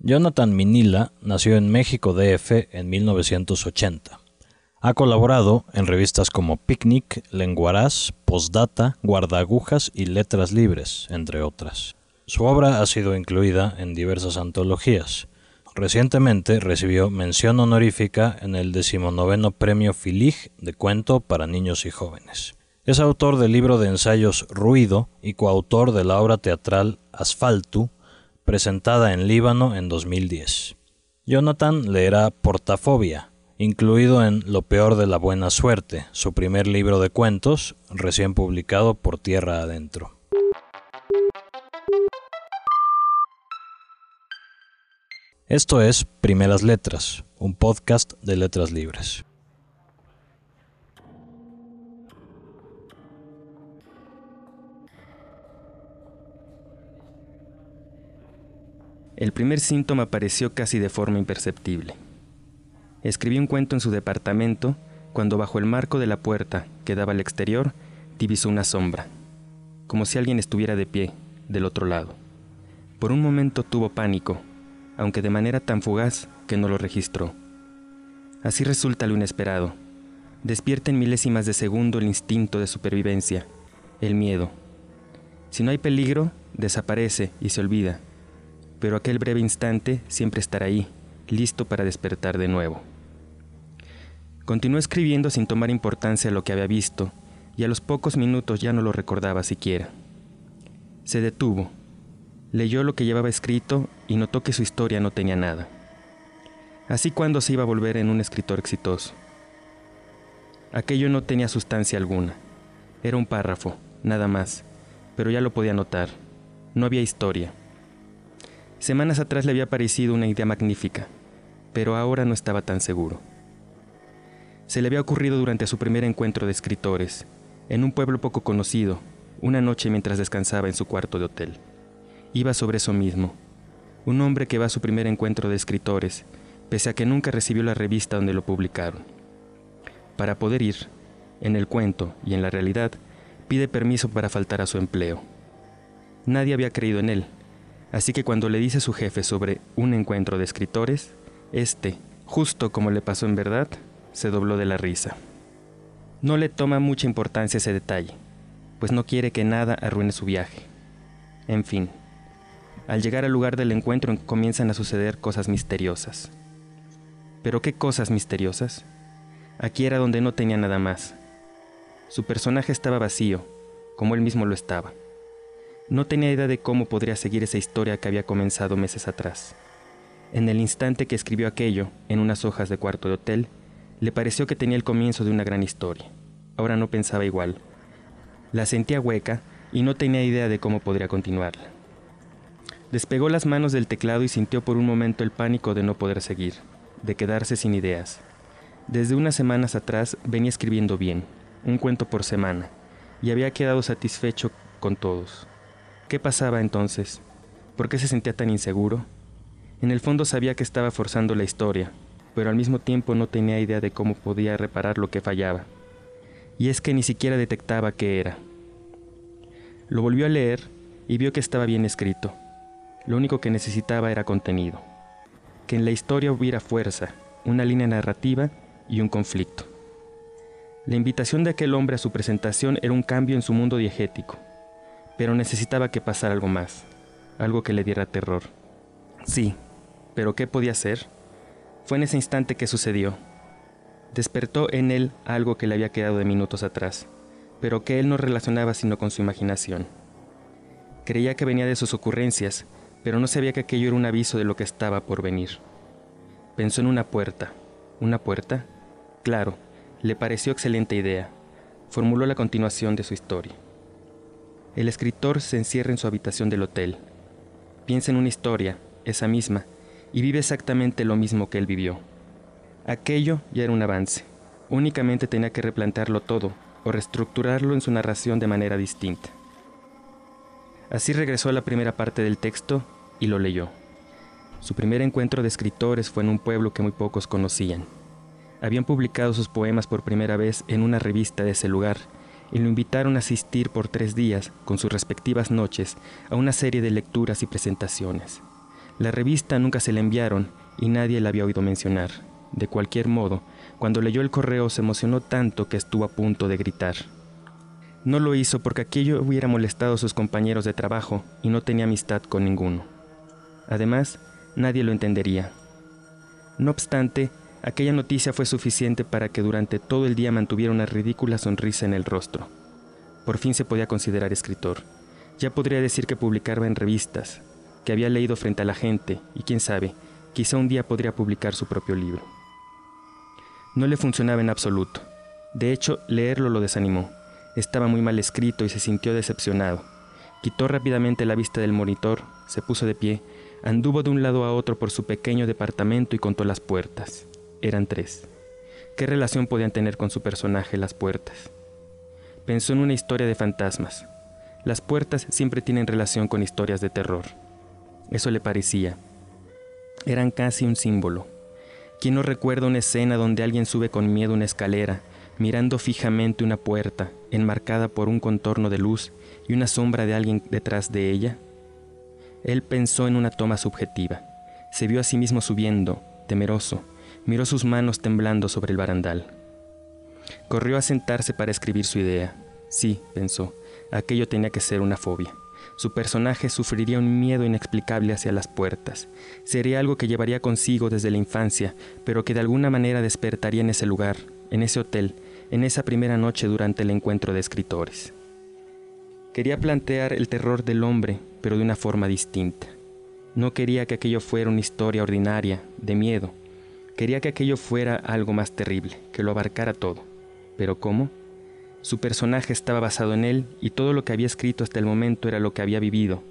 Jonathan Minila nació en México DF en 1980. Ha colaborado en revistas como Picnic, Lenguaraz, Postdata, Guardagujas y Letras Libres, entre otras. Su obra ha sido incluida en diversas antologías. Recientemente recibió mención honorífica en el decimonoveno Premio Filig de Cuento para Niños y Jóvenes. Es autor del libro de ensayos Ruido y coautor de la obra teatral Asfalto, presentada en Líbano en 2010. Jonathan leerá Portafobia, incluido en Lo peor de la buena suerte, su primer libro de cuentos, recién publicado por Tierra Adentro. Esto es Primeras Letras, un podcast de letras libres. El primer síntoma apareció casi de forma imperceptible. Escribí un cuento en su departamento cuando bajo el marco de la puerta que daba al exterior divisó una sombra, como si alguien estuviera de pie del otro lado. Por un momento tuvo pánico, aunque de manera tan fugaz que no lo registró. Así resulta lo inesperado. Despierta en milésimas de segundo el instinto de supervivencia, el miedo. Si no hay peligro, desaparece y se olvida pero aquel breve instante siempre estará ahí, listo para despertar de nuevo. Continuó escribiendo sin tomar importancia a lo que había visto, y a los pocos minutos ya no lo recordaba siquiera. Se detuvo, leyó lo que llevaba escrito y notó que su historia no tenía nada. Así cuando se iba a volver en un escritor exitoso. Aquello no tenía sustancia alguna. Era un párrafo, nada más, pero ya lo podía notar. No había historia. Semanas atrás le había parecido una idea magnífica, pero ahora no estaba tan seguro. Se le había ocurrido durante su primer encuentro de escritores, en un pueblo poco conocido, una noche mientras descansaba en su cuarto de hotel. Iba sobre eso mismo. Un hombre que va a su primer encuentro de escritores, pese a que nunca recibió la revista donde lo publicaron. Para poder ir, en el cuento y en la realidad, pide permiso para faltar a su empleo. Nadie había creído en él, Así que cuando le dice a su jefe sobre un encuentro de escritores, este, justo como le pasó en verdad, se dobló de la risa. No le toma mucha importancia ese detalle, pues no quiere que nada arruine su viaje. En fin, al llegar al lugar del encuentro comienzan a suceder cosas misteriosas. ¿Pero qué cosas misteriosas? Aquí era donde no tenía nada más. Su personaje estaba vacío, como él mismo lo estaba. No tenía idea de cómo podría seguir esa historia que había comenzado meses atrás. En el instante que escribió aquello, en unas hojas de cuarto de hotel, le pareció que tenía el comienzo de una gran historia. Ahora no pensaba igual. La sentía hueca y no tenía idea de cómo podría continuarla. Despegó las manos del teclado y sintió por un momento el pánico de no poder seguir, de quedarse sin ideas. Desde unas semanas atrás venía escribiendo bien, un cuento por semana, y había quedado satisfecho con todos. ¿Qué pasaba entonces? ¿Por qué se sentía tan inseguro? En el fondo sabía que estaba forzando la historia, pero al mismo tiempo no tenía idea de cómo podía reparar lo que fallaba. Y es que ni siquiera detectaba qué era. Lo volvió a leer y vio que estaba bien escrito. Lo único que necesitaba era contenido. Que en la historia hubiera fuerza, una línea narrativa y un conflicto. La invitación de aquel hombre a su presentación era un cambio en su mundo diegético pero necesitaba que pasara algo más, algo que le diera terror. Sí, pero ¿qué podía hacer? Fue en ese instante que sucedió. Despertó en él algo que le había quedado de minutos atrás, pero que él no relacionaba sino con su imaginación. Creía que venía de sus ocurrencias, pero no sabía que aquello era un aviso de lo que estaba por venir. Pensó en una puerta. ¿Una puerta? Claro, le pareció excelente idea. Formuló la continuación de su historia. El escritor se encierra en su habitación del hotel. Piensa en una historia, esa misma, y vive exactamente lo mismo que él vivió. Aquello ya era un avance. Únicamente tenía que replantearlo todo o reestructurarlo en su narración de manera distinta. Así regresó a la primera parte del texto y lo leyó. Su primer encuentro de escritores fue en un pueblo que muy pocos conocían. Habían publicado sus poemas por primera vez en una revista de ese lugar y lo invitaron a asistir por tres días, con sus respectivas noches, a una serie de lecturas y presentaciones. La revista nunca se le enviaron y nadie la había oído mencionar. De cualquier modo, cuando leyó el correo se emocionó tanto que estuvo a punto de gritar. No lo hizo porque aquello hubiera molestado a sus compañeros de trabajo y no tenía amistad con ninguno. Además, nadie lo entendería. No obstante, aquella noticia fue suficiente para que durante todo el día mantuviera una ridícula sonrisa en el rostro. Por fin se podía considerar escritor. Ya podría decir que publicaba en revistas, que había leído frente a la gente y quién sabe, quizá un día podría publicar su propio libro. No le funcionaba en absoluto. De hecho, leerlo lo desanimó. Estaba muy mal escrito y se sintió decepcionado. Quitó rápidamente la vista del monitor, se puso de pie, anduvo de un lado a otro por su pequeño departamento y contó las puertas. Eran tres. ¿Qué relación podían tener con su personaje las puertas? Pensó en una historia de fantasmas. Las puertas siempre tienen relación con historias de terror. Eso le parecía. Eran casi un símbolo. ¿Quién no recuerda una escena donde alguien sube con miedo una escalera, mirando fijamente una puerta, enmarcada por un contorno de luz y una sombra de alguien detrás de ella? Él pensó en una toma subjetiva. Se vio a sí mismo subiendo, temeroso, miró sus manos temblando sobre el barandal. Corrió a sentarse para escribir su idea. Sí, pensó, aquello tenía que ser una fobia. Su personaje sufriría un miedo inexplicable hacia las puertas. Sería algo que llevaría consigo desde la infancia, pero que de alguna manera despertaría en ese lugar, en ese hotel, en esa primera noche durante el encuentro de escritores. Quería plantear el terror del hombre, pero de una forma distinta. No quería que aquello fuera una historia ordinaria, de miedo. Quería que aquello fuera algo más terrible, que lo abarcara todo. ¿Pero cómo? Su personaje estaba basado en él y todo lo que había escrito hasta el momento era lo que había vivido.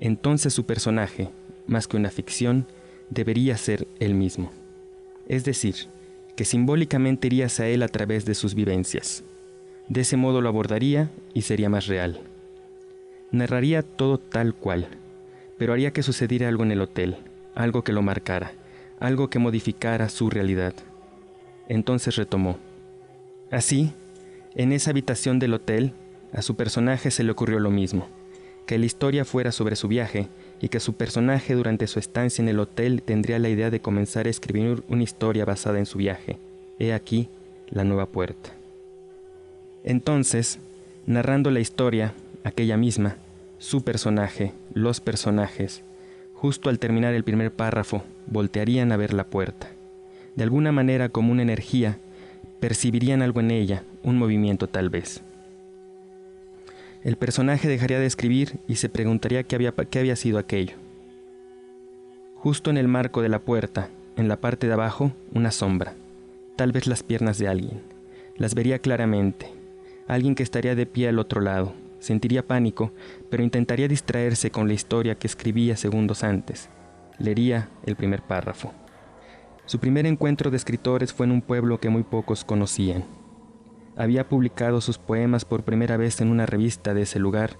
Entonces su personaje, más que una ficción, debería ser él mismo. Es decir, que simbólicamente irías a él a través de sus vivencias. De ese modo lo abordaría y sería más real. Narraría todo tal cual, pero haría que sucediera algo en el hotel, algo que lo marcara, algo que modificara su realidad. Entonces retomó. Así, en esa habitación del hotel, a su personaje se le ocurrió lo mismo, que la historia fuera sobre su viaje y que su personaje durante su estancia en el hotel tendría la idea de comenzar a escribir una historia basada en su viaje. He aquí la nueva puerta. Entonces, narrando la historia, aquella misma, su personaje, los personajes, justo al terminar el primer párrafo, voltearían a ver la puerta. De alguna manera como una energía, percibirían algo en ella, un movimiento tal vez. El personaje dejaría de escribir y se preguntaría qué había, qué había sido aquello. Justo en el marco de la puerta, en la parte de abajo, una sombra, tal vez las piernas de alguien. Las vería claramente. Alguien que estaría de pie al otro lado. Sentiría pánico, pero intentaría distraerse con la historia que escribía segundos antes. Leería el primer párrafo. Su primer encuentro de escritores fue en un pueblo que muy pocos conocían. Había publicado sus poemas por primera vez en una revista de ese lugar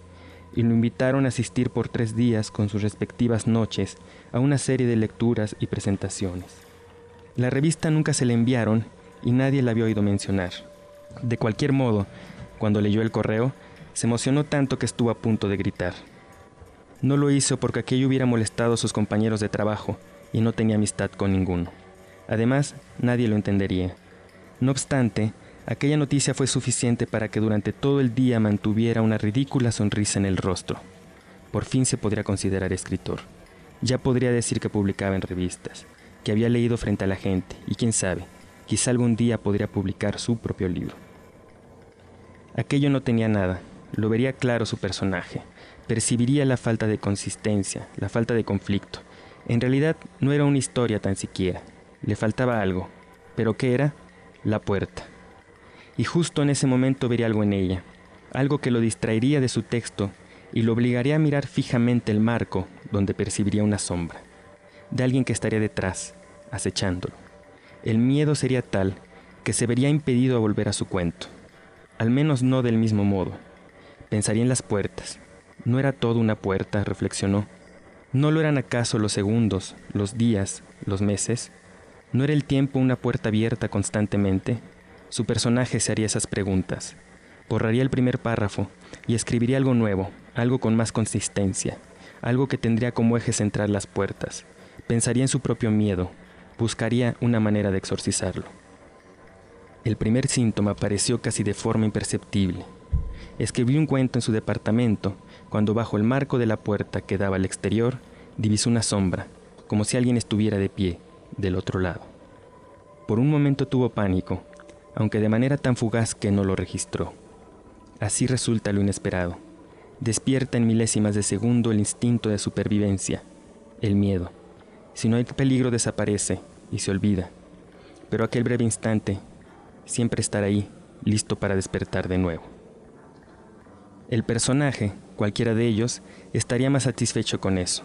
y lo invitaron a asistir por tres días con sus respectivas noches a una serie de lecturas y presentaciones. La revista nunca se le enviaron y nadie la había oído mencionar. De cualquier modo, cuando leyó el correo, se emocionó tanto que estuvo a punto de gritar. No lo hizo porque aquello hubiera molestado a sus compañeros de trabajo y no tenía amistad con ninguno. Además, nadie lo entendería. No obstante, aquella noticia fue suficiente para que durante todo el día mantuviera una ridícula sonrisa en el rostro. Por fin se podría considerar escritor. Ya podría decir que publicaba en revistas, que había leído frente a la gente, y quién sabe, quizá algún día podría publicar su propio libro. Aquello no tenía nada, lo vería claro su personaje, percibiría la falta de consistencia, la falta de conflicto. En realidad no era una historia tan siquiera, le faltaba algo. ¿Pero qué era? La puerta. Y justo en ese momento vería algo en ella, algo que lo distraería de su texto y lo obligaría a mirar fijamente el marco donde percibiría una sombra, de alguien que estaría detrás, acechándolo. El miedo sería tal que se vería impedido a volver a su cuento, al menos no del mismo modo. Pensaría en las puertas. ¿No era todo una puerta? reflexionó. ¿No lo eran acaso los segundos, los días, los meses? ¿No era el tiempo una puerta abierta constantemente? Su personaje se haría esas preguntas. Borraría el primer párrafo y escribiría algo nuevo, algo con más consistencia, algo que tendría como eje central las puertas. Pensaría en su propio miedo, buscaría una manera de exorcizarlo. El primer síntoma apareció casi de forma imperceptible. Escribió un cuento en su departamento cuando bajo el marco de la puerta que daba al exterior divisó una sombra, como si alguien estuviera de pie del otro lado. Por un momento tuvo pánico, aunque de manera tan fugaz que no lo registró. Así resulta lo inesperado. Despierta en milésimas de segundo el instinto de supervivencia, el miedo. Si no hay peligro desaparece y se olvida. Pero aquel breve instante siempre estará ahí, listo para despertar de nuevo. El personaje, cualquiera de ellos, estaría más satisfecho con eso.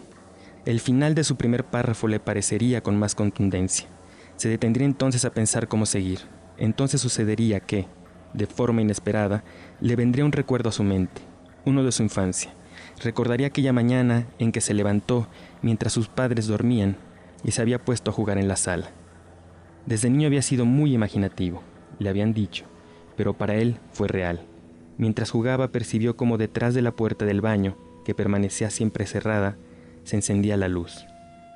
El final de su primer párrafo le parecería con más contundencia. Se detendría entonces a pensar cómo seguir. Entonces sucedería que, de forma inesperada, le vendría un recuerdo a su mente, uno de su infancia. Recordaría aquella mañana en que se levantó mientras sus padres dormían y se había puesto a jugar en la sala. Desde niño había sido muy imaginativo, le habían dicho, pero para él fue real. Mientras jugaba percibió como detrás de la puerta del baño, que permanecía siempre cerrada, se encendía la luz.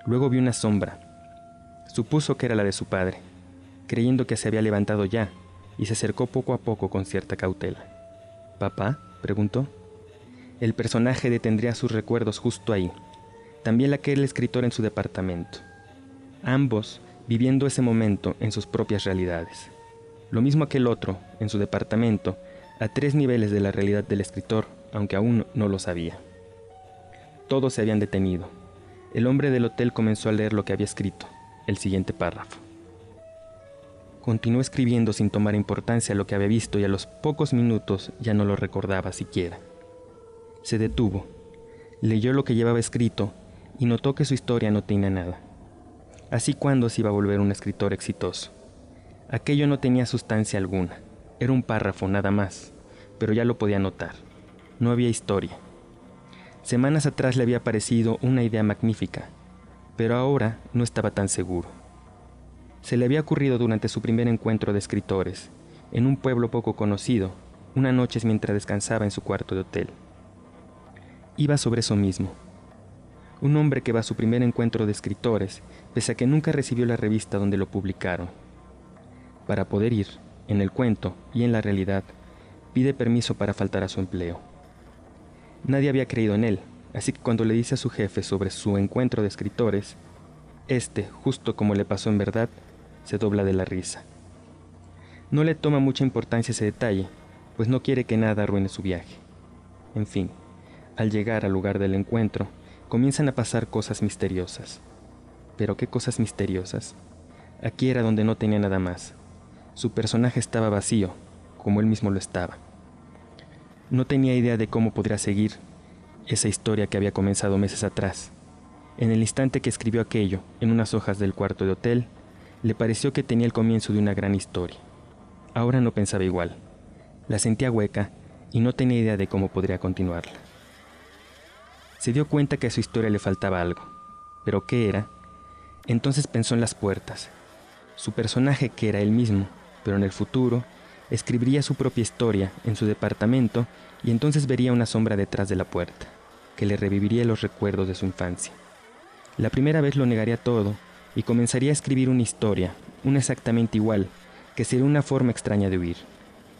Luego vio una sombra. Supuso que era la de su padre, creyendo que se había levantado ya, y se acercó poco a poco con cierta cautela. ¿Papá? preguntó. El personaje detendría sus recuerdos justo ahí, también aquel escritor en su departamento. Ambos viviendo ese momento en sus propias realidades. Lo mismo aquel otro, en su departamento, a tres niveles de la realidad del escritor, aunque aún no lo sabía. Todos se habían detenido. El hombre del hotel comenzó a leer lo que había escrito, el siguiente párrafo. Continuó escribiendo sin tomar importancia lo que había visto y a los pocos minutos ya no lo recordaba siquiera. Se detuvo, leyó lo que llevaba escrito y notó que su historia no tenía nada. Así cuando se iba a volver un escritor exitoso. Aquello no tenía sustancia alguna, era un párrafo nada más, pero ya lo podía notar. No había historia. Semanas atrás le había parecido una idea magnífica, pero ahora no estaba tan seguro. Se le había ocurrido durante su primer encuentro de escritores, en un pueblo poco conocido, una noche mientras descansaba en su cuarto de hotel. Iba sobre eso mismo. Un hombre que va a su primer encuentro de escritores, pese a que nunca recibió la revista donde lo publicaron. Para poder ir, en el cuento y en la realidad, pide permiso para faltar a su empleo. Nadie había creído en él, así que cuando le dice a su jefe sobre su encuentro de escritores, este, justo como le pasó en verdad, se dobla de la risa. No le toma mucha importancia ese detalle, pues no quiere que nada arruine su viaje. En fin, al llegar al lugar del encuentro, comienzan a pasar cosas misteriosas. Pero qué cosas misteriosas. Aquí era donde no tenía nada más. Su personaje estaba vacío, como él mismo lo estaba. No tenía idea de cómo podría seguir esa historia que había comenzado meses atrás. En el instante que escribió aquello, en unas hojas del cuarto de hotel, le pareció que tenía el comienzo de una gran historia. Ahora no pensaba igual. La sentía hueca y no tenía idea de cómo podría continuarla. Se dio cuenta que a su historia le faltaba algo. ¿Pero qué era? Entonces pensó en las puertas. Su personaje, que era él mismo, pero en el futuro, escribiría su propia historia en su departamento y entonces vería una sombra detrás de la puerta, que le reviviría los recuerdos de su infancia. La primera vez lo negaría todo y comenzaría a escribir una historia, una exactamente igual, que sería una forma extraña de huir.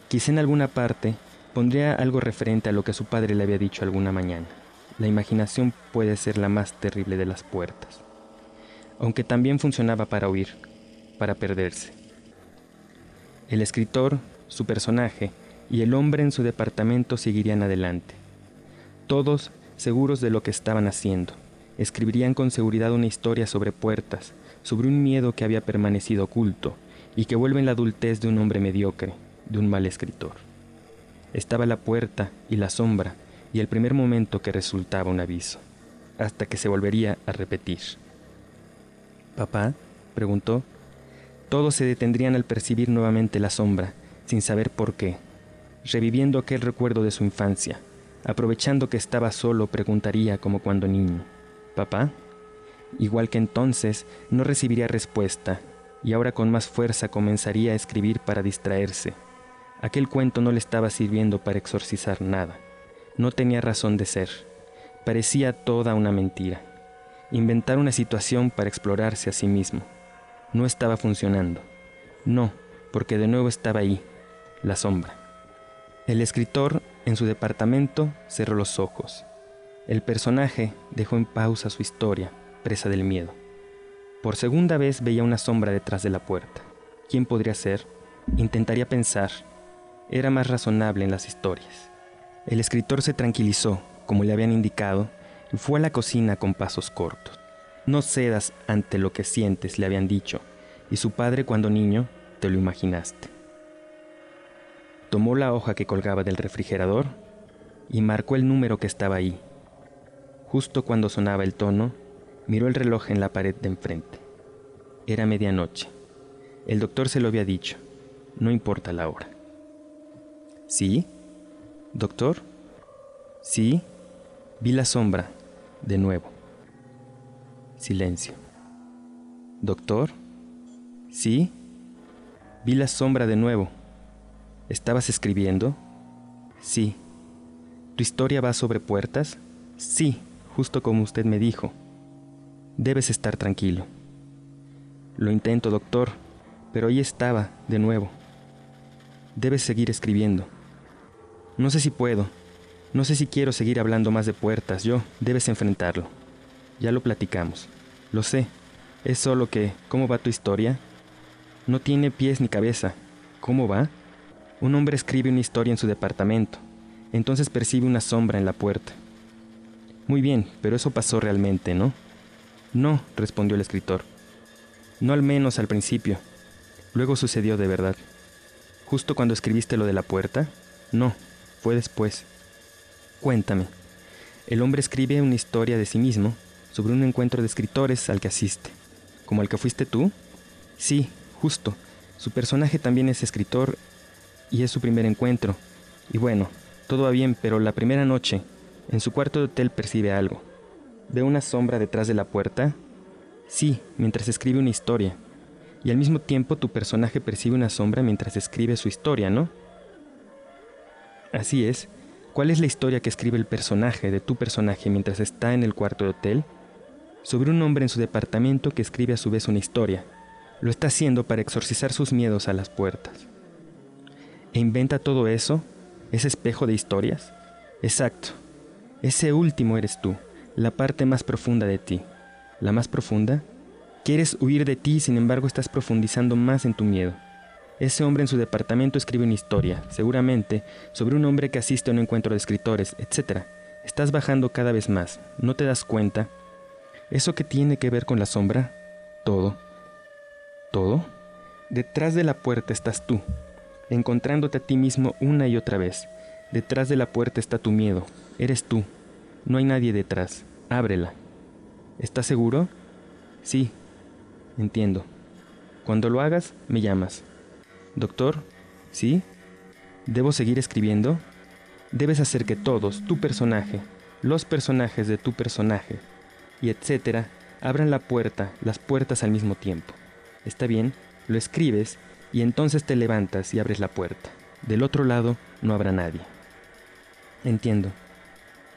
Quizá en alguna parte pondría algo referente a lo que su padre le había dicho alguna mañana. La imaginación puede ser la más terrible de las puertas. Aunque también funcionaba para huir, para perderse. El escritor su personaje y el hombre en su departamento seguirían adelante. Todos seguros de lo que estaban haciendo, escribirían con seguridad una historia sobre puertas, sobre un miedo que había permanecido oculto y que vuelve en la adultez de un hombre mediocre, de un mal escritor. Estaba la puerta y la sombra y el primer momento que resultaba un aviso, hasta que se volvería a repetir. ¿Papá? preguntó. Todos se detendrían al percibir nuevamente la sombra sin saber por qué, reviviendo aquel recuerdo de su infancia. Aprovechando que estaba solo, preguntaría como cuando niño, ¿Papá? Igual que entonces, no recibiría respuesta, y ahora con más fuerza comenzaría a escribir para distraerse. Aquel cuento no le estaba sirviendo para exorcizar nada. No tenía razón de ser. Parecía toda una mentira. Inventar una situación para explorarse a sí mismo. No estaba funcionando. No, porque de nuevo estaba ahí, la sombra. El escritor, en su departamento, cerró los ojos. El personaje dejó en pausa su historia, presa del miedo. Por segunda vez veía una sombra detrás de la puerta. ¿Quién podría ser? Intentaría pensar. Era más razonable en las historias. El escritor se tranquilizó, como le habían indicado, y fue a la cocina con pasos cortos. No cedas ante lo que sientes, le habían dicho, y su padre cuando niño te lo imaginaste. Tomó la hoja que colgaba del refrigerador y marcó el número que estaba ahí. Justo cuando sonaba el tono, miró el reloj en la pared de enfrente. Era medianoche. El doctor se lo había dicho. No importa la hora. ¿Sí? ¿Doctor? Sí. Vi la sombra, de nuevo. Silencio. ¿Doctor? Sí. Vi la sombra de nuevo. ¿Estabas escribiendo? Sí. ¿Tu historia va sobre puertas? Sí, justo como usted me dijo. Debes estar tranquilo. Lo intento, doctor, pero ahí estaba, de nuevo. Debes seguir escribiendo. No sé si puedo. No sé si quiero seguir hablando más de puertas. Yo, debes enfrentarlo. Ya lo platicamos. Lo sé. Es solo que, ¿cómo va tu historia? No tiene pies ni cabeza. ¿Cómo va? Un hombre escribe una historia en su departamento. Entonces percibe una sombra en la puerta. Muy bien, pero eso pasó realmente, ¿no? No, respondió el escritor. No al menos al principio. Luego sucedió de verdad. ¿Justo cuando escribiste lo de la puerta? No, fue después. Cuéntame. El hombre escribe una historia de sí mismo sobre un encuentro de escritores al que asiste. ¿Como el que fuiste tú? Sí, Justo, su personaje también es escritor y es su primer encuentro. Y bueno, todo va bien, pero la primera noche, en su cuarto de hotel percibe algo. ¿Ve una sombra detrás de la puerta? Sí, mientras escribe una historia. Y al mismo tiempo tu personaje percibe una sombra mientras escribe su historia, ¿no? Así es. ¿Cuál es la historia que escribe el personaje de tu personaje mientras está en el cuarto de hotel? Sobre un hombre en su departamento que escribe a su vez una historia. Lo está haciendo para exorcizar sus miedos a las puertas. ¿E inventa todo eso? ¿Ese espejo de historias? Exacto. Ese último eres tú, la parte más profunda de ti. ¿La más profunda? Quieres huir de ti, sin embargo estás profundizando más en tu miedo. Ese hombre en su departamento escribe una historia, seguramente, sobre un hombre que asiste a un encuentro de escritores, etc. Estás bajando cada vez más, ¿no te das cuenta? ¿Eso qué tiene que ver con la sombra? Todo todo, detrás de la puerta estás tú, encontrándote a ti mismo una y otra vez. Detrás de la puerta está tu miedo, eres tú. No hay nadie detrás. Ábrela. ¿Estás seguro? Sí, entiendo. Cuando lo hagas, me llamas. Doctor, ¿sí? ¿Debo seguir escribiendo? Debes hacer que todos, tu personaje, los personajes de tu personaje, y etcétera, abran la puerta, las puertas al mismo tiempo. Está bien, lo escribes y entonces te levantas y abres la puerta. Del otro lado no habrá nadie. Entiendo.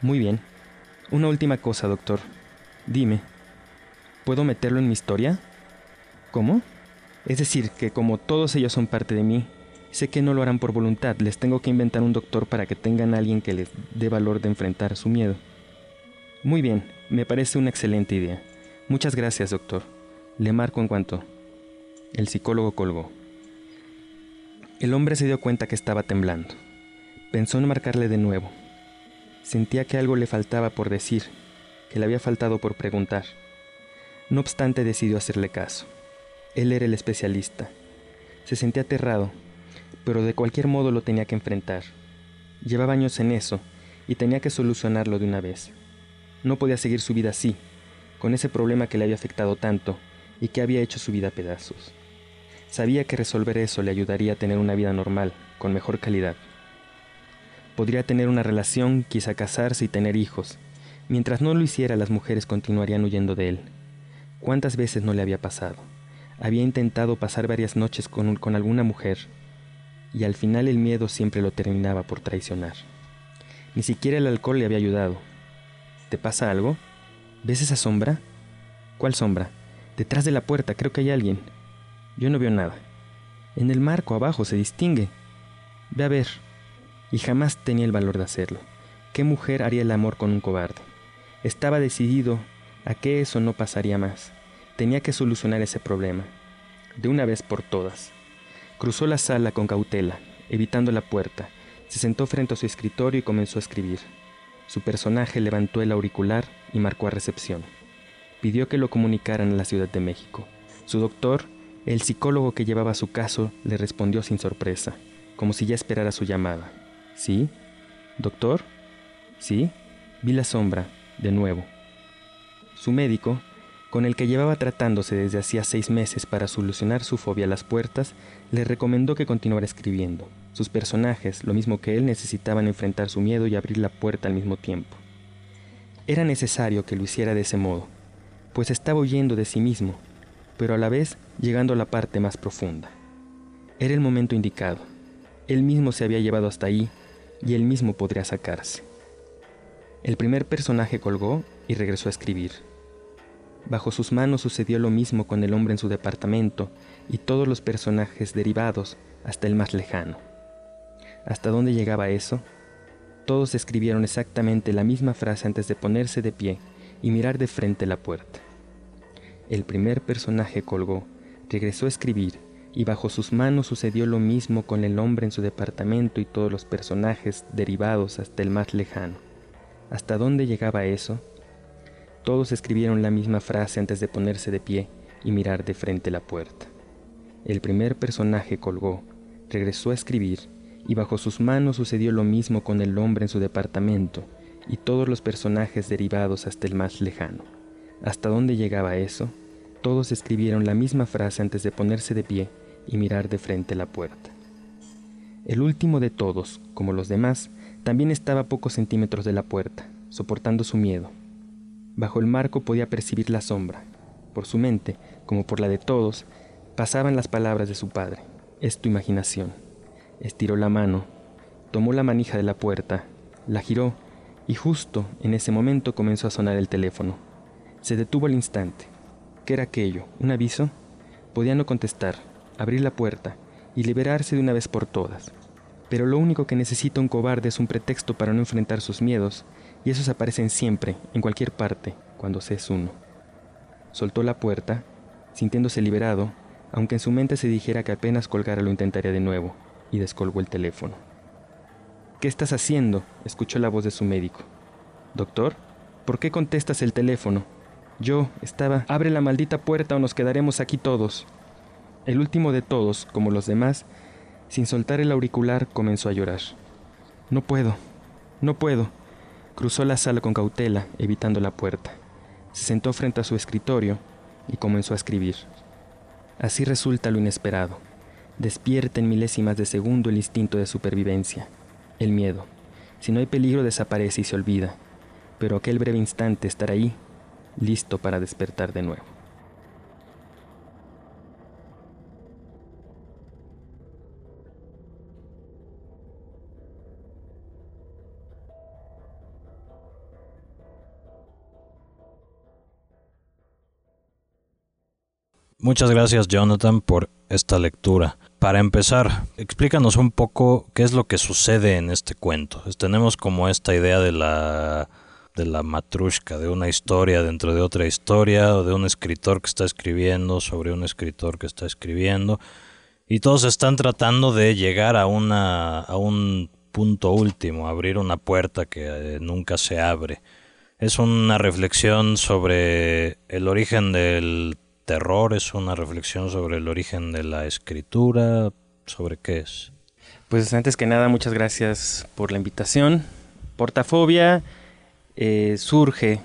Muy bien. Una última cosa, doctor. Dime, ¿puedo meterlo en mi historia? ¿Cómo? Es decir, que como todos ellos son parte de mí, sé que no lo harán por voluntad, les tengo que inventar un doctor para que tengan a alguien que les dé valor de enfrentar su miedo. Muy bien, me parece una excelente idea. Muchas gracias, doctor. Le marco en cuanto. El psicólogo colgó. El hombre se dio cuenta que estaba temblando. Pensó en marcarle de nuevo. Sentía que algo le faltaba por decir, que le había faltado por preguntar. No obstante decidió hacerle caso. Él era el especialista. Se sentía aterrado, pero de cualquier modo lo tenía que enfrentar. Llevaba años en eso y tenía que solucionarlo de una vez. No podía seguir su vida así, con ese problema que le había afectado tanto y que había hecho su vida a pedazos. Sabía que resolver eso le ayudaría a tener una vida normal, con mejor calidad. Podría tener una relación, quizá casarse y tener hijos. Mientras no lo hiciera, las mujeres continuarían huyendo de él. ¿Cuántas veces no le había pasado? Había intentado pasar varias noches con, con alguna mujer, y al final el miedo siempre lo terminaba por traicionar. Ni siquiera el alcohol le había ayudado. ¿Te pasa algo? ¿Ves esa sombra? ¿Cuál sombra? Detrás de la puerta, creo que hay alguien. Yo no veo nada. En el marco abajo se distingue. Ve a ver. Y jamás tenía el valor de hacerlo. ¿Qué mujer haría el amor con un cobarde? Estaba decidido a que eso no pasaría más. Tenía que solucionar ese problema. De una vez por todas. Cruzó la sala con cautela, evitando la puerta. Se sentó frente a su escritorio y comenzó a escribir. Su personaje levantó el auricular y marcó a recepción. Pidió que lo comunicaran a la Ciudad de México. Su doctor, el psicólogo que llevaba su caso, le respondió sin sorpresa, como si ya esperara su llamada. ¿Sí? ¿Doctor? ¿Sí? Vi la sombra, de nuevo. Su médico, con el que llevaba tratándose desde hacía seis meses para solucionar su fobia a las puertas, le recomendó que continuara escribiendo. Sus personajes, lo mismo que él, necesitaban enfrentar su miedo y abrir la puerta al mismo tiempo. Era necesario que lo hiciera de ese modo, pues estaba huyendo de sí mismo, pero a la vez llegando a la parte más profunda. Era el momento indicado. Él mismo se había llevado hasta ahí y él mismo podría sacarse. El primer personaje colgó y regresó a escribir. Bajo sus manos sucedió lo mismo con el hombre en su departamento y todos los personajes derivados hasta el más lejano. ¿Hasta dónde llegaba eso? Todos escribieron exactamente la misma frase antes de ponerse de pie y mirar de frente la puerta. El primer personaje colgó, regresó a escribir y bajo sus manos sucedió lo mismo con el hombre en su departamento y todos los personajes derivados hasta el más lejano. ¿Hasta dónde llegaba eso? Todos escribieron la misma frase antes de ponerse de pie y mirar de frente la puerta. El primer personaje colgó, regresó a escribir, y bajo sus manos sucedió lo mismo con el hombre en su departamento y todos los personajes derivados hasta el más lejano. ¿Hasta dónde llegaba eso? Todos escribieron la misma frase antes de ponerse de pie y mirar de frente la puerta. El último de todos, como los demás, también estaba a pocos centímetros de la puerta, soportando su miedo. Bajo el marco podía percibir la sombra. Por su mente, como por la de todos, pasaban las palabras de su padre. Es tu imaginación. Estiró la mano, tomó la manija de la puerta, la giró y justo en ese momento comenzó a sonar el teléfono. Se detuvo al instante. ¿Qué era aquello? ¿Un aviso? Podía no contestar, abrir la puerta y liberarse de una vez por todas. Pero lo único que necesita un cobarde es un pretexto para no enfrentar sus miedos, y esos aparecen siempre, en cualquier parte, cuando se es uno. Soltó la puerta, sintiéndose liberado, aunque en su mente se dijera que apenas colgara lo intentaría de nuevo, y descolgó el teléfono. ¿Qué estás haciendo? escuchó la voz de su médico. Doctor, ¿por qué contestas el teléfono? Yo estaba, abre la maldita puerta o nos quedaremos aquí todos. El último de todos, como los demás, sin soltar el auricular, comenzó a llorar. No puedo, no puedo. Cruzó la sala con cautela, evitando la puerta. Se sentó frente a su escritorio y comenzó a escribir. Así resulta lo inesperado. Despierta en milésimas de segundo el instinto de supervivencia, el miedo. Si no hay peligro desaparece y se olvida, pero aquel breve instante estará ahí, listo para despertar de nuevo. Muchas gracias Jonathan por esta lectura. Para empezar, explícanos un poco qué es lo que sucede en este cuento. Tenemos como esta idea de la de la matrushka, de una historia dentro de otra historia, o de un escritor que está escribiendo sobre un escritor que está escribiendo, y todos están tratando de llegar a una a un punto último, abrir una puerta que eh, nunca se abre. Es una reflexión sobre el origen del terror, es una reflexión sobre el origen de la escritura, sobre qué es. Pues antes que nada, muchas gracias por la invitación. Portafobia eh, surge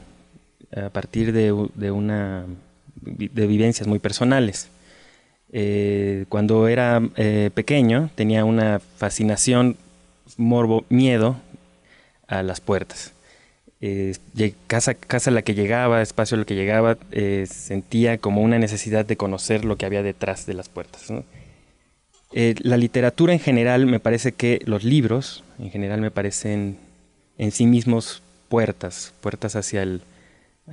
a partir de, una de vivencias muy personales. Eh, cuando era eh, pequeño tenía una fascinación, morbo, miedo a las puertas casa, a la que llegaba, espacio a la que llegaba, eh, sentía como una necesidad de conocer lo que había detrás de las puertas. Eh, la literatura en general, me parece que los libros, en general, me parecen en sí mismos puertas, puertas hacia,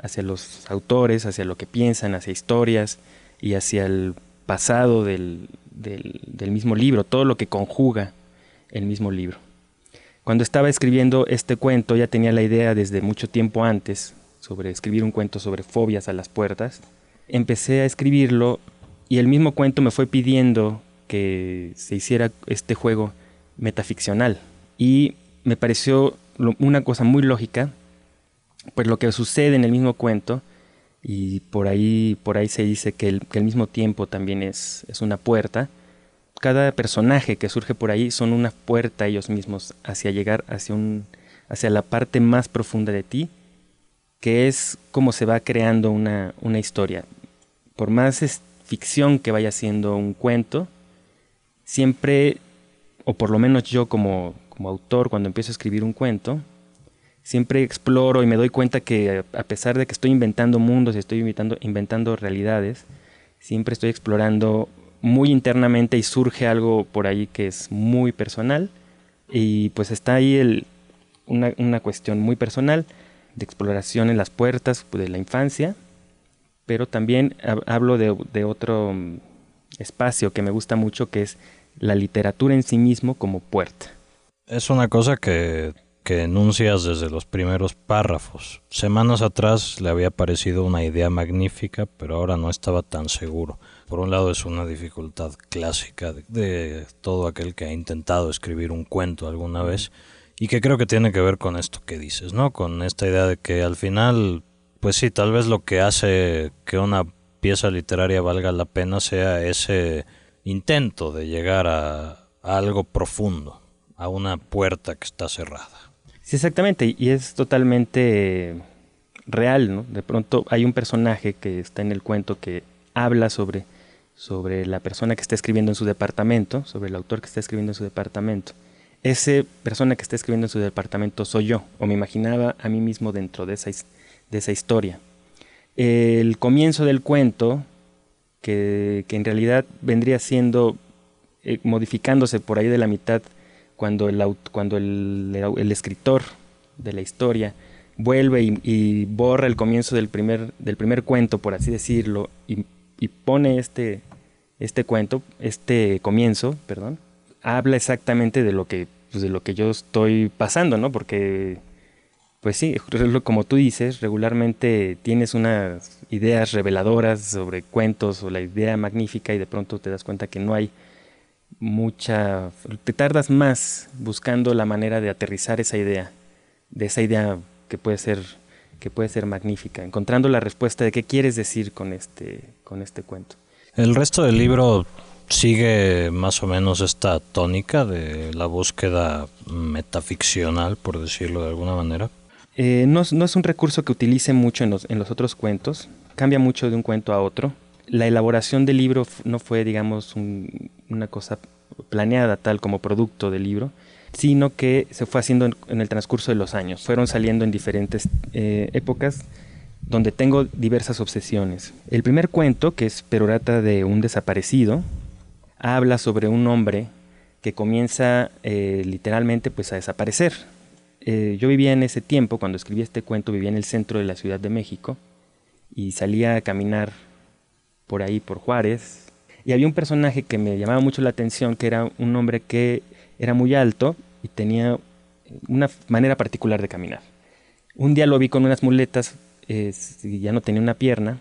hacia los autores, hacia lo que piensan, hacia historias y hacia el pasado del, del mismo libro, todo lo que conjuga el mismo libro. Cuando estaba escribiendo este cuento ya tenía la idea desde mucho tiempo antes sobre escribir un cuento sobre fobias a las puertas. Empecé a escribirlo y el mismo cuento me fue pidiendo que se hiciera este juego metaficcional. Y me pareció una cosa muy lógica, pues lo que sucede en el mismo cuento, y por ahí, por ahí se dice que el, mismo tiempo también es, es una puerta, cada personaje que surge por ahí son una puerta ellos mismos hacia llegar hacia, un, hacia la parte más profunda de ti, que es como se va creando una, una historia. Por más ficción que vaya siendo un cuento, siempre, o por lo menos yo como, como autor, cuando empiezo a escribir un cuento, siempre exploro y me doy cuenta que a pesar de que estoy inventando mundos y estoy inventando, inventando realidades, siempre estoy explorando muy internamente y surge algo por ahí que es muy personal y pues está ahí el, una, cuestión muy personal de exploración en las puertas de la infancia, pero también hablo de, de otro mm, espacio que me gusta mucho que es la literatura en sí mismo como puerta. Es una cosa que, que enuncias desde los primeros párrafos. Semanas atrás le había parecido una idea magnífica, pero ahora no estaba tan seguro. Por un lado es una dificultad clásica de, todo aquel que ha intentado escribir un cuento alguna vez y que creo que tiene que ver con esto que dices, ¿no? Con esta idea de que al final, pues sí, tal vez lo que hace que una pieza literaria valga la pena sea ese intento de llegar a, algo profundo, a una puerta que está cerrada. Sí, exactamente, y es totalmente real, ¿no? De pronto hay un personaje que está en el cuento que habla sobre, sobre la persona que está escribiendo en su departamento, sobre el autor que está escribiendo en su departamento. Ese persona que está escribiendo en su departamento soy yo, o me imaginaba a mí mismo dentro de esa, de esa historia. El comienzo del cuento que, en realidad vendría siendo eh, modificándose por ahí de la mitad cuando el, cuando el, el escritor de la historia vuelve y, borra el comienzo del primer, del primer cuento, por así decirlo, y, y, pone este, este cuento, este comienzo, perdón, habla exactamente de lo que, pues de lo que yo estoy pasando, ¿no? Porque pues sí, como tú dices, regularmente tienes unas ideas reveladoras sobre cuentos o la idea magnífica y de pronto te das cuenta que no hay mucha... te tardas más buscando la manera de aterrizar esa idea, de esa idea que puede ser que puede ser magnífica, encontrando la respuesta de qué quieres decir con este, con este cuento. El resto del libro sigue más o menos esta tónica de la búsqueda metaficcional, por decirlo de alguna manera. Eh, no, es un recurso que utilice mucho en los, en los otros cuentos, cambia mucho de un cuento a otro. La elaboración del libro no fue, digamos, una cosa planeada tal como producto del libro, sino que se fue haciendo en, el transcurso de los años. Fueron saliendo en diferentes eh, épocas donde tengo diversas obsesiones. El primer cuento, que es Perorata de un desaparecido, habla sobre un hombre que comienza eh, literalmente pues a desaparecer. Eh, yo vivía en ese tiempo, cuando escribí este cuento, vivía en el centro de la Ciudad de México y salía a caminar por ahí, por Juárez. Y había un personaje que me llamaba mucho la atención, que era un hombre que era muy alto y tenía una manera particular de caminar. Un día lo vi con unas muletas, ya no tenía una pierna,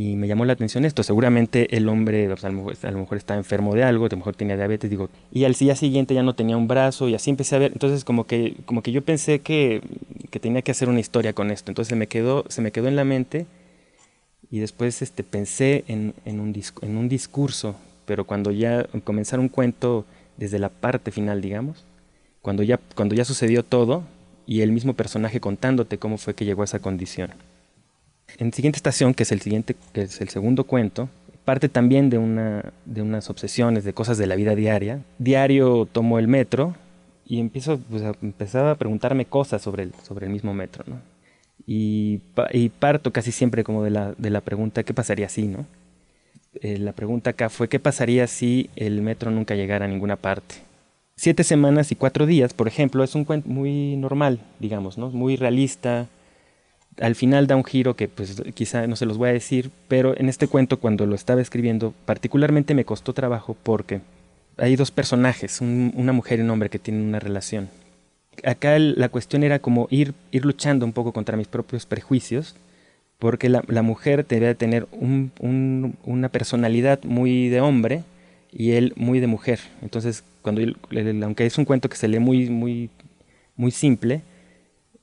y me llamó la atención esto. Seguramente el hombre, a, lo mejor, estaba enfermo de algo, a lo mejor tenía diabetes, digo. Y al día siguiente ya no tenía un brazo y así empecé a ver. Entonces como que, como que yo pensé que, que tenía que hacer una historia con esto. Entonces me quedó, se me quedó en la mente y después este, pensé en, en, un en un discurso, pero cuando ya comenzar un cuento desde la parte final, digamos, cuando ya, cuando ya sucedió todo y el mismo personaje contándote cómo fue que llegó a esa condición. En siguiente estación, que es el siguiente, que es el segundo cuento, parte también de, una, de unas obsesiones, de cosas de la vida diaria. Diario tomo el metro y empiezo, pues, a, empezaba a preguntarme cosas sobre el, sobre el mismo metro, ¿no? Y, parto casi siempre como de la, de la pregunta, ¿qué pasaría si, no? Eh, la pregunta acá fue, ¿qué pasaría si el metro nunca llegara a ninguna parte? Siete semanas y cuatro días, por ejemplo, es un cuento muy normal, digamos, ¿no? Muy realista. Al final da un giro que pues quizá no se los voy a decir, pero en este cuento cuando lo estaba escribiendo particularmente me costó trabajo porque hay dos personajes, una mujer y un hombre que tienen una relación. Acá la cuestión era como ir, ir luchando un poco contra mis propios prejuicios, porque la, mujer debe tener una personalidad muy de hombre y él muy de mujer. Entonces cuando aunque es un cuento que se lee muy, muy, muy simple,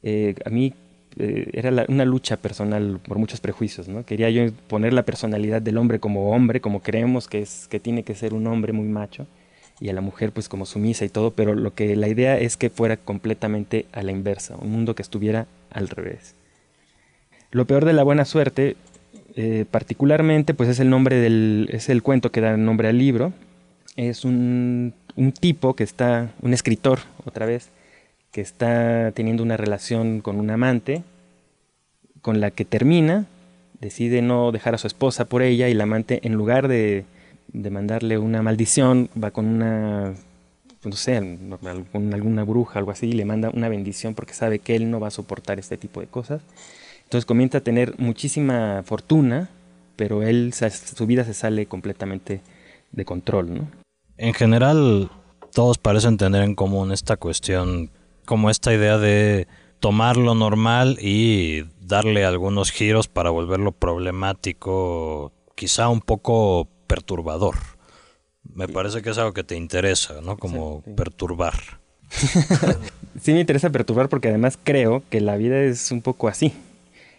eh, a mí eh, era una lucha personal por muchos prejuicios, ¿no? Quería yo poner la personalidad del hombre como hombre, como creemos que, es, que tiene que ser un hombre muy macho, y a la mujer pues como sumisa y todo, pero lo que la idea es que fuera completamente a la inversa, un mundo que estuviera al revés. Lo peor de la buena suerte, eh, particularmente, pues es el nombre del, es el cuento que da nombre al libro, es un un tipo que está, un escritor otra vez, que está teniendo una relación con un amante, con la que termina, decide no dejar a su esposa por ella y la amante en lugar de, de mandarle una maldición va con una, no sé, con alguna bruja, algo así, y le manda una bendición porque sabe que él no va a soportar este tipo de cosas. Entonces comienza a tener muchísima fortuna, pero él, su vida se sale completamente de control, ¿no? En general, todos parecen tener en común esta cuestión, como esta idea de tomar lo normal y darle algunos giros para volverlo problemático, quizá un poco perturbador. Me parece que es algo que te interesa, ¿no? Como perturbar. sí, me interesa perturbar porque además creo que la vida es un poco así.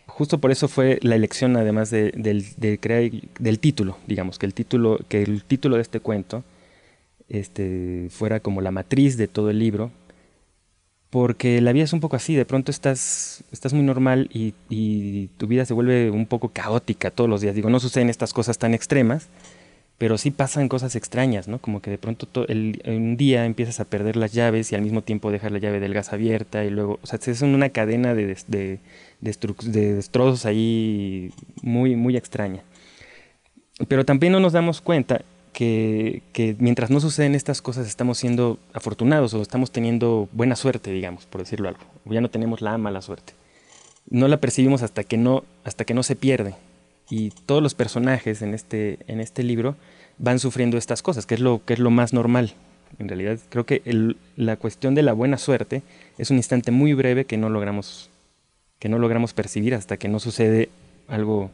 Justo por eso fue la elección, además de, del título, digamos, que el título, que el título de este cuento este, fuera como la matriz de todo el libro, porque la vida es un poco así, de pronto estás, estás muy normal y, tu vida se vuelve un poco caótica todos los días. Digo, no suceden estas cosas tan extremas, pero sí pasan cosas extrañas, ¿no? Como que de pronto el, un día empiezas a perder las llaves y al mismo tiempo dejar la llave del gas abierta y luego, o sea, es una cadena de, de, de destrozos ahí muy, muy extraña. Pero también no nos damos cuenta que, mientras no suceden estas cosas estamos siendo afortunados o estamos teniendo buena suerte, digamos, por decirlo algo. ya no tenemos la mala suerte. No la percibimos hasta que no, hasta que no se pierde. Y todos los personajes en este, en este libro van sufriendo estas cosas, que es lo, que es lo más normal. En realidad creo que la cuestión de la buena suerte es un instante muy breve que no logramos, que no logramos percibir hasta que no sucede algo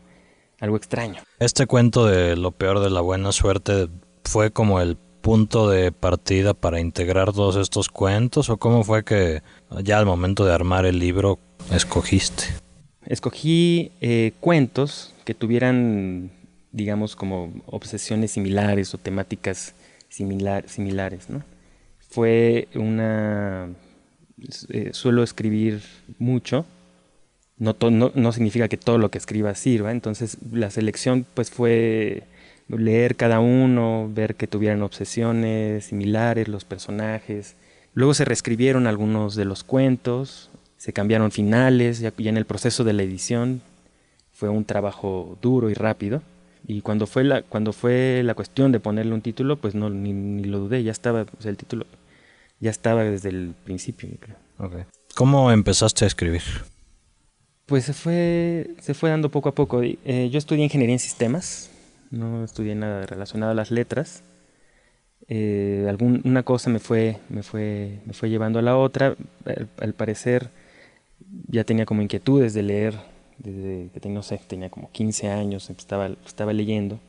algo extraño. Este cuento de lo peor de la buena suerte fue como el punto de partida para integrar todos estos cuentos o cómo fue que ya al momento de armar el libro escogiste? Escogí eh, cuentos que tuvieran, digamos, como obsesiones similares o temáticas similar, similares, ¿no? Fue una... Eh, suelo escribir mucho no, no, significa que todo lo que escriba sirva. Entonces la selección pues fue leer cada uno, ver que tuvieran obsesiones similares los personajes. Luego se reescribieron algunos de los cuentos, se cambiaron finales, ya, en el proceso de la edición fue un trabajo duro y rápido. Y cuando fue la, cuando fue la cuestión de ponerle un título, pues no, ni, lo dudé, ya estaba, el título ya estaba desde el principio, ¿Cómo empezaste a escribir? Pues se fue, se fue dando poco a poco. Eh, yo estudié ingeniería en sistemas, no estudié nada relacionado a las letras. Eh, una cosa me fue, me, fue, me fue llevando a la otra. Al, parecer ya tenía como inquietudes de leer, desde que no sé, tenía como 15 años, estaba, estaba leyendo.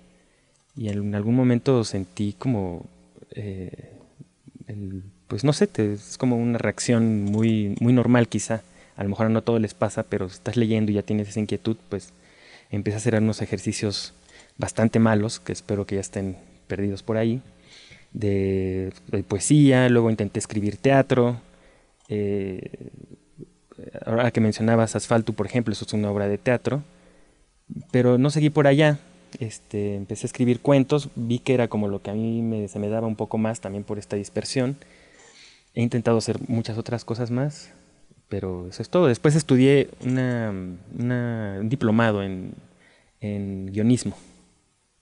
Y en algún momento sentí como, eh, pues no sé, es como una reacción muy, muy normal quizá a lo mejor no a todos les pasa, pero si estás leyendo y ya tienes esa inquietud, pues empieza a hacer unos ejercicios bastante malos, que espero que ya estén perdidos por ahí, de, poesía, luego intenté escribir teatro. Eh, ahora que mencionabas Asfalto, por ejemplo, eso es una obra de teatro, pero no seguí por allá. Este, empecé a escribir cuentos, vi que era como lo que a mí se me daba un poco más también por esta dispersión. He intentado hacer muchas otras cosas más, pero eso es todo. Después estudié una, un diplomado en, guionismo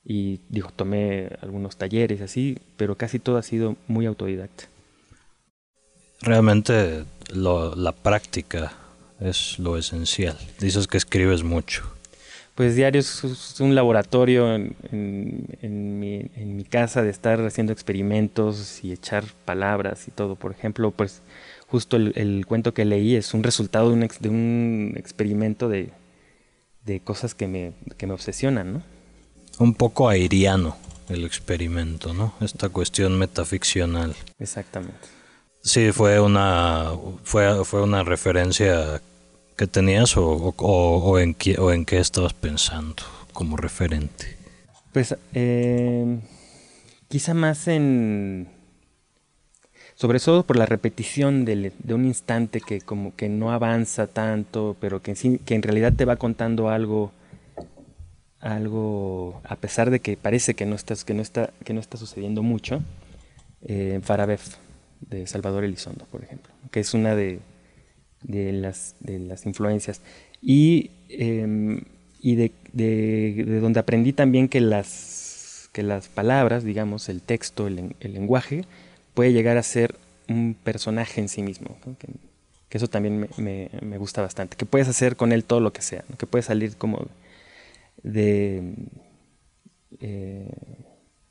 y digo, tomé algunos talleres así, pero casi todo ha sido muy autodidacta. Realmente la práctica es lo esencial. Dices que escribes mucho. Pues diario es, un laboratorio en, mi, casa de estar haciendo experimentos y echar palabras y todo. Por ejemplo, pues justo el, cuento que leí es un resultado de un, de un experimento de, cosas que me, que me obsesionan, ¿no? Un poco airiano el experimento, ¿no? Esta cuestión metaficcional. Exactamente. Sí, fue una, fue, fue una referencia que tenías o, en, qué, o en qué estabas pensando como referente. Pues eh, quizá más en... Sobre todo por la repetición de, de, un instante que como que no avanza tanto, pero que, que en realidad te va contando algo algo, a pesar de que parece que no, estás, que no, está, que no está sucediendo mucho, eh, Farabef de Salvador Elizondo, por ejemplo, que es una de, de, las, de las influencias. Y, em, y de, de, donde aprendí también que las, que las palabras, digamos, el texto, el, el lenguaje, puede llegar a ser un personaje en sí mismo. Que, eso también me, me, me, gusta bastante. Que puedes hacer con él todo lo que sea. Que puede salir como de, eh,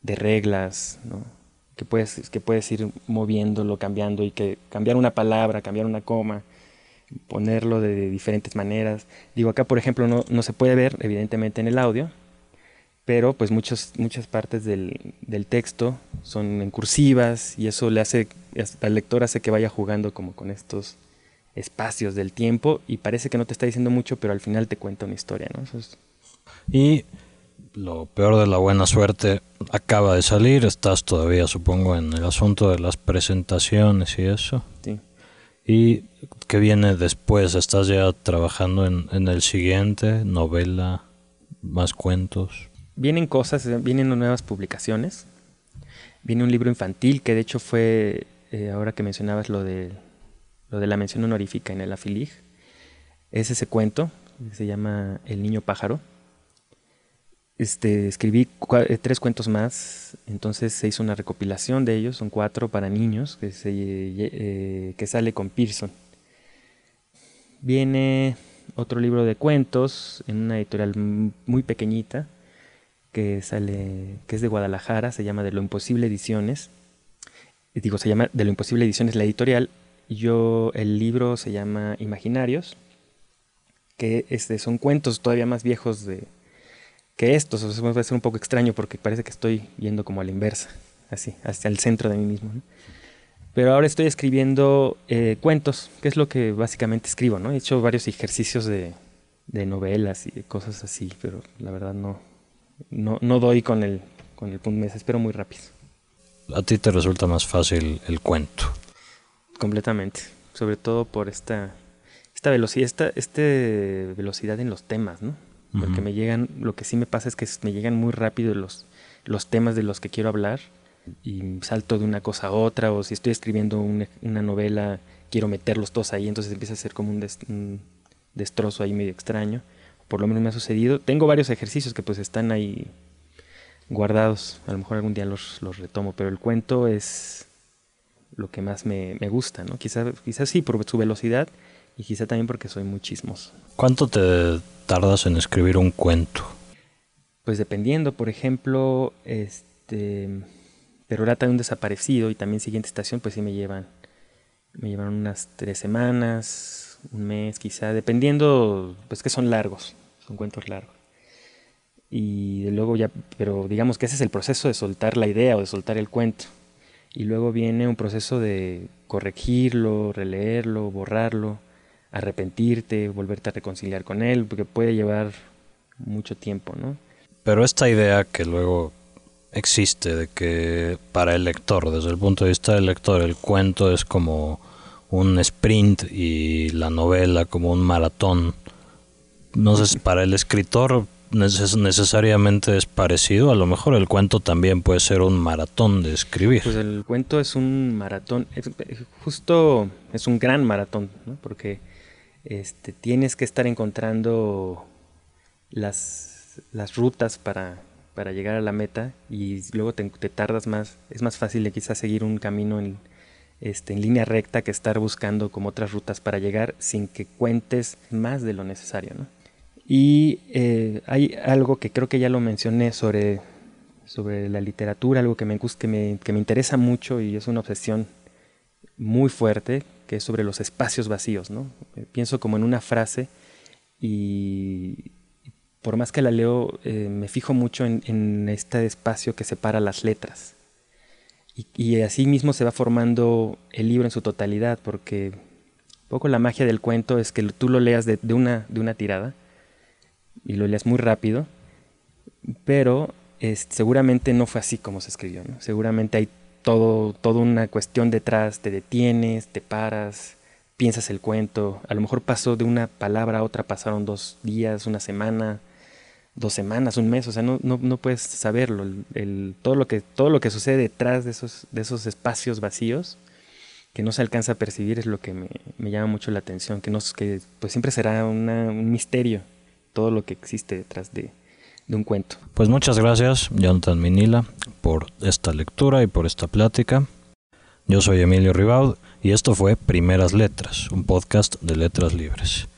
de reglas, que, puedes, que puedes ir moviéndolo, cambiando y que cambiar una palabra, cambiar una coma, ponerlo de diferentes maneras. Digo, acá por ejemplo no, no se puede ver evidentemente en el audio, pero pues muchos, muchas partes del, del, texto son en cursivas y eso le hace, al lector hace que vaya jugando como con estos espacios del tiempo y parece que no te está diciendo mucho, pero al final te cuenta una historia, ¿no? Eso es y lo peor de la buena suerte acaba de salir, estás todavía supongo en el asunto de las presentaciones y eso. Sí. ¿Y qué viene después? ¿Estás ya trabajando en, el siguiente? ¿Novela? ¿Más cuentos? Vienen cosas, vienen nuevas publicaciones. Viene un libro infantil que de hecho fue, eh, ahora que mencionabas lo de, lo de la mención honorífica en el Afilig, es ese cuento que se llama El niño pájaro este, escribí eh, tres cuentos más, entonces se hizo una recopilación de ellos, son cuatro para niños, que, se, eh, que sale con Pearson. Viene otro libro de cuentos en una editorial muy pequeñita, que sale, que es de Guadalajara, se llama De lo Imposible Ediciones. Digo, se llama De lo Imposible Ediciones la editorial. Yo, el libro se llama Imaginarios, que este, son cuentos todavía más viejos de, que esto. Eso me va a ser un poco extraño porque parece que estoy yendo como a la inversa, así, hacia el centro de mí mismo. Pero ahora estoy escribiendo eh, cuentos, que es lo que básicamente escribo, ¿no? He hecho varios ejercicios de, de novelas y cosas así, pero la verdad no, no, no doy con el, con el punto, me desespero muy rápido. ¿A ti te resulta más fácil el cuento? Completamente, sobre todo por esta, esta velocidad, esta, este velocidad en los temas, ¿no? porque me llegan, lo que sí me pasa es que me llegan muy rápido los, los temas de los que quiero hablar y salto de una cosa a otra, o si estoy escribiendo una, novela, quiero meterlos todos ahí, entonces empieza a ser como un, destrozo ahí medio extraño. Por lo menos me ha sucedido. Tengo varios ejercicios que pues están ahí guardados, a lo mejor algún día los, los retomo, pero el cuento es lo que más me, me gusta, ¿no? Quizás quizá sí por su velocidad y quizá también porque soy muy chismoso. ¿Cuánto te tardas en escribir un cuento? Pues dependiendo, por ejemplo, este Perorata de un desaparecido y también Siguiente Estación, pues sí me llevan, me llevan unas tres semanas, un mes quizá, dependiendo, pues que son largos, son cuentos largos. Y luego ya, pero digamos que ese es el proceso de soltar la idea o de soltar el cuento. Y luego viene un proceso de corregirlo, releerlo, borrarlo arrepentirte, volverte a reconciliar con él, porque puede llevar mucho tiempo, ¿no? Pero esta idea que luego existe de que para el lector, desde el punto de vista del lector, el cuento es como un sprint y la novela como un maratón. No sé, para el escritor necesariamente es parecido. A lo mejor el cuento también puede ser un maratón de escribir. Pues el cuento es un maratón, justo es un gran maratón, ¿no? porque este, tienes que estar encontrando las, las rutas para, para, llegar a la meta y luego te, tardas más, es más fácil de quizás seguir un camino en, este, en línea recta que estar buscando como otras rutas para llegar sin que cuentes más de lo necesario. ¿no? Y eh, hay algo que creo que ya lo mencioné sobre, sobre la literatura, algo que me, que, me, que me interesa mucho y es una obsesión muy fuerte, que es sobre los espacios vacíos. ¿no? Pienso como en una frase y por más que la leo, eh, me fijo mucho en, este espacio que separa las letras. Y, así mismo se va formando el libro en su totalidad, porque un poco la magia del cuento es que tú lo leas de, una, de una tirada y lo leas muy rápido, pero seguramente no fue así como se escribió. Seguramente hay todo, toda una cuestión detrás, te detienes, te paras, piensas el cuento, a lo mejor pasó de una palabra a otra, pasaron dos días, una semana, dos semanas, un mes, o sea, no, no, puedes saberlo. El, todo, lo que, todo lo que sucede detrás de esos, de esos espacios vacíos que no se alcanza a percibir es lo que me, llama mucho la atención, que, no, que pues siempre será un misterio todo lo que existe detrás de, de un cuento. Pues muchas gracias, Jonathan Minila, por esta lectura y por esta plática. Yo soy Emilio Ribaud y esto fue Primeras Letras, un podcast de letras libres.